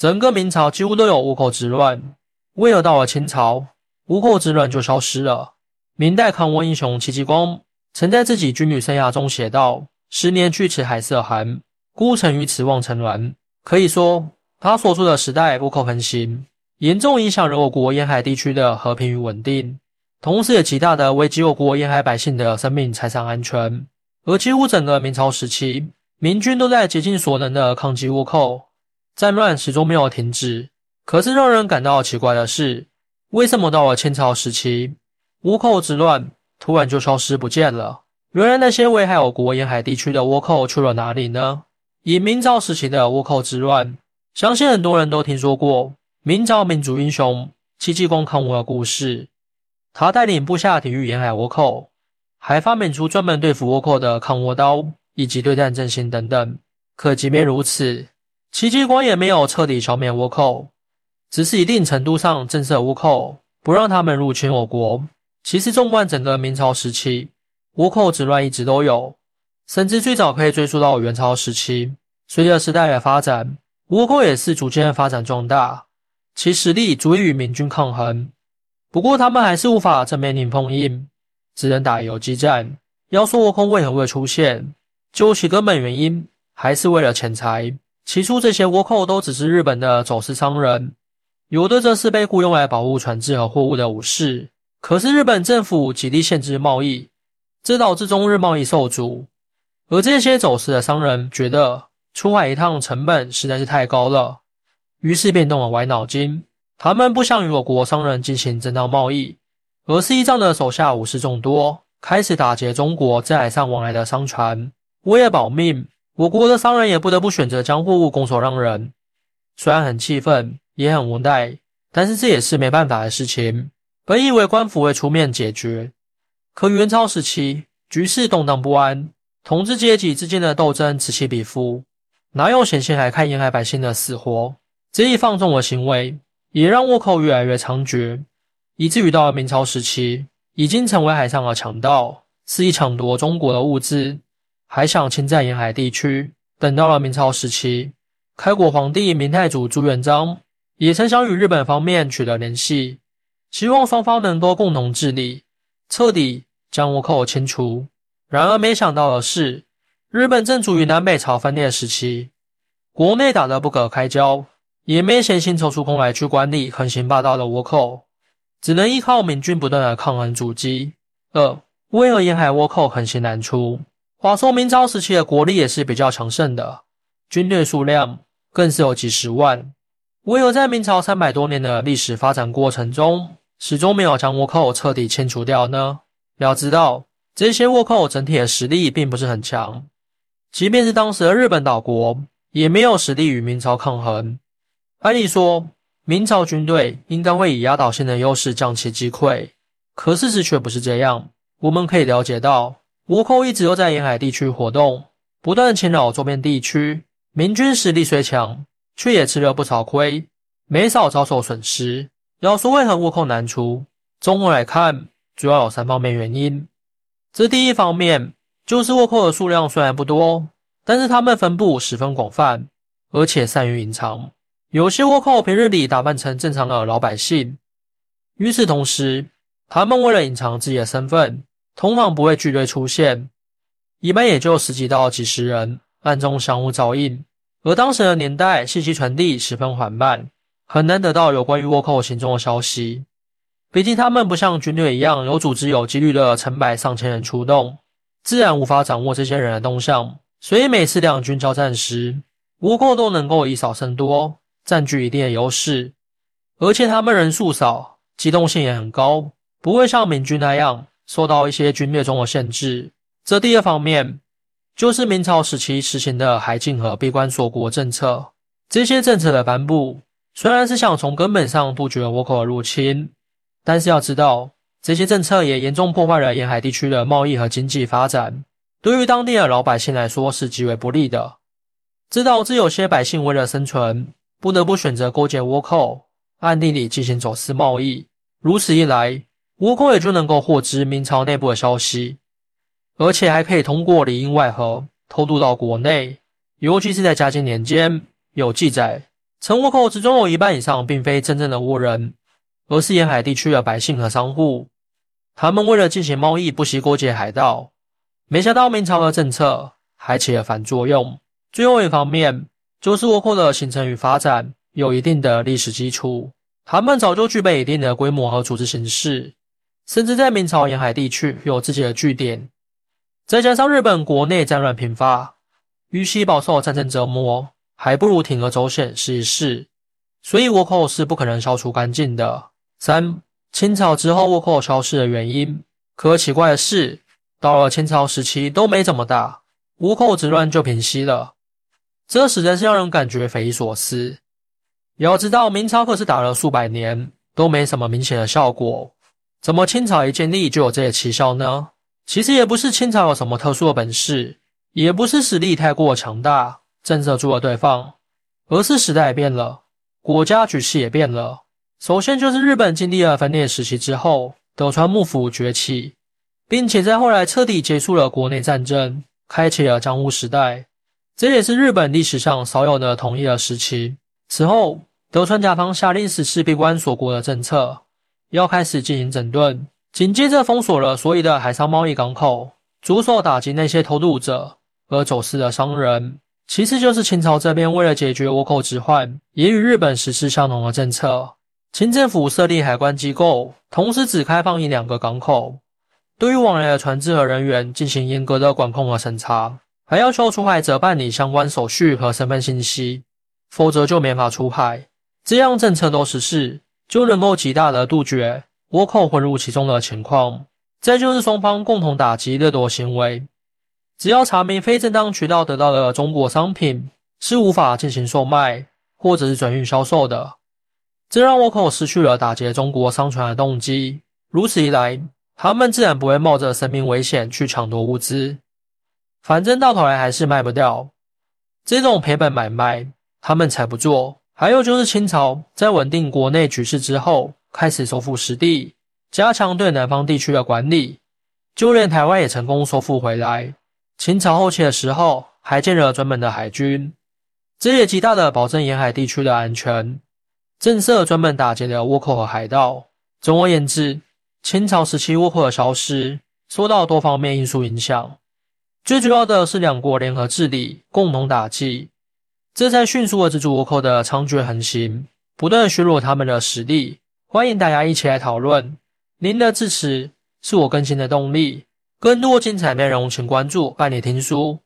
整个明朝几乎都有倭寇之乱。为何到了清朝，倭寇之乱就消失了？明代抗倭英雄戚继光曾在自己军旅生涯中写道：“十年去此海色寒，孤城于此望尘峦。”可以说，他所处的时代倭寇横行，严重影响了我国沿海地区的和平与稳定，同时也极大的危及我国沿海百姓的生命财产安全。而几乎整个明朝时期，明军都在竭尽所能的抗击倭寇，战乱始终没有停止。可是让人感到奇怪的是，为什么到了清朝时期，倭寇之乱突然就消失不见了？原来那些危害我国沿海地区的倭寇去了哪里呢？以明朝时期的倭寇之乱，相信很多人都听说过明朝民族英雄戚继光抗倭的故事。他带领部下抵御沿海倭寇，还发明出专门对付倭寇的抗倭刀以及对战阵型等等。可即便如此，戚继光也没有彻底消灭倭寇。只是一定程度上震慑倭寇，不让他们入侵我国。其实纵观整个明朝时期，倭寇之乱一直都有，甚至最早可以追溯到元朝时期。随着时代的发展，倭寇也是逐渐发展壮大，其实力足以与明军抗衡。不过他们还是无法正面硬碰硬，只能打游击战。要说倭寇为何会出现，究其根本原因，还是为了钱财。起初这些倭寇都只是日本的走私商人。有的则是被雇佣来保护船只和货物的武士，可是日本政府极力限制贸易，这导致中日贸易受阻。而这些走私的商人觉得出海一趟成本实在是太高了，于是便动了歪脑筋。他们不想与我国商人进行正当贸易，而是依仗的手下武士众多，开始打劫中国在海上往来的商船。为了保命，我国的商人也不得不选择将货物拱手让人。虽然很气愤。也很无奈，但是这也是没办法的事情。本以为官府会出面解决，可元朝时期局势动荡不安，统治阶级之间的斗争此起彼伏，哪有闲心来看沿海百姓的死活？这一放纵的行为，也让倭寇越来越猖獗，以至于到了明朝时期，已经成为海上的强盗，肆意抢夺中国的物资，还想侵占沿海地区。等到了明朝时期，开国皇帝明太祖朱元璋。也曾想与日本方面取得联系，希望双方能够共同治理，彻底将倭寇清除。然而，没想到的是，日本正处于南北朝分裂时期，国内打得不可开交，也没闲心抽出空来去管理横行霸道的倭寇，只能依靠明军不断的抗衡阻击。二，为何沿海倭寇横行难出？话说，明朝时期的国力也是比较强盛的，军队数量更是有几十万。为何在明朝三百多年的历史发展过程中，始终没有将倭寇彻底清除掉呢？要知道，这些倭寇整体的实力并不是很强，即便是当时的日本岛国，也没有实力与明朝抗衡。按理说，明朝军队应该会以压倒性的优势将其击溃，可事实却不是这样。我们可以了解到，倭寇一直都在沿海地区活动，不断侵扰周边地区，明军实力虽强。却也吃了不少亏，没少遭受损失。要说为何倭寇难除，综合来看，主要有三方面原因。这第一方面就是倭寇的数量虽然不多，但是他们分布十分广泛，而且善于隐藏。有些倭寇平日里打扮成正常的老百姓，与此同时，他们为了隐藏自己的身份，通常不会剧队出现，一般也就十几到几十人，暗中相互照应。而当时的年代，信息传递十分缓慢，很难得到有关于倭寇行踪的消息。毕竟他们不像军队一样有组织、有纪律的成百上千人出动，自然无法掌握这些人的动向。所以每次两军交战时，倭寇都能够以少胜多，占据一定的优势。而且他们人数少，机动性也很高，不会像明军那样受到一些军略中的限制。这第二方面。就是明朝时期实行的海禁和闭关锁国政策。这些政策的颁布，虽然是想从根本上杜绝倭寇的入侵，但是要知道，这些政策也严重破坏了沿海地区的贸易和经济发展，对于当地的老百姓来说是极为不利的。这导致有些百姓为了生存，不得不选择勾结倭寇，暗地里进行走私贸易。如此一来，倭寇也就能够获知明朝内部的消息。而且还可以通过里应外合偷渡到国内，尤其是在嘉靖年间，有记载陈倭寇之中有一半以上并非真正的倭人，而是沿海地区的百姓和商户。他们为了进行贸易，不惜勾结海盗。没想到明朝的政策还起了反作用。最后一方面，就是倭寇的形成与发展有一定的历史基础，他们早就具备一定的规模和组织形式，甚至在明朝沿海地区有自己的据点。再加上日本国内战乱频发，与其饱受战争折磨，还不如铤而走险试一试。所以倭寇是不可能消除干净的。三、清朝之后倭寇消失的原因。可奇怪的是。到了清朝时期都没怎么大，倭寇之乱就平息了，这实在是让人感觉匪夷所思。要知道明朝可是打了数百年都没什么明显的效果，怎么清朝一建立就有这些奇效呢？其实也不是清朝有什么特殊的本事，也不是实力太过强大震慑住了对方，而是时代变了，国家局势也变了。首先就是日本经历了分裂时期之后，德川幕府崛起。并且在后来彻底结束了国内战争，开启了江户时代，这也是日本历史上少有的统一的时期。此后，德川家方下令实施闭关锁国的政策，要开始进行整顿，紧接着封锁了所有的海上贸易港口，着手打击那些偷渡者和走私的商人。其次就是清朝这边为了解决倭寇之患，也与日本实施相同的政策。清政府设立海关机构，同时只开放一两个港口。对于往来的船只和人员进行严格的管控和审查，还要求出海者办理相关手续和身份信息，否则就没法出海。这样政策都实施，就能够极大的杜绝倭寇混入其中的情况。再就是双方共同打击掠夺行为，只要查明非正当渠道得到的中国商品是无法进行售卖或者是转运销售的，这让倭寇失去了打劫中国商船的动机。如此一来，他们自然不会冒着生命危险去抢夺物资，反正到头来还是卖不掉。这种赔本买卖，他们才不做。还有就是清朝在稳定国内局势之后，开始收复失地，加强对南方地区的管理，就连台湾也成功收复回来。清朝后期的时候，还建了专门的海军，这也极大的保证沿海地区的安全，震慑专门打劫的倭寇和海盗。总而言之。清朝时期倭寇的消失受到多方面因素影响，最主要的是两国联合治理，共同打击，这才迅速遏制住倭寇的猖獗横行，不断削弱他们的实力。欢迎大家一起来讨论，您的支持是我更新的动力。更多精彩内容，请关注伴你听书。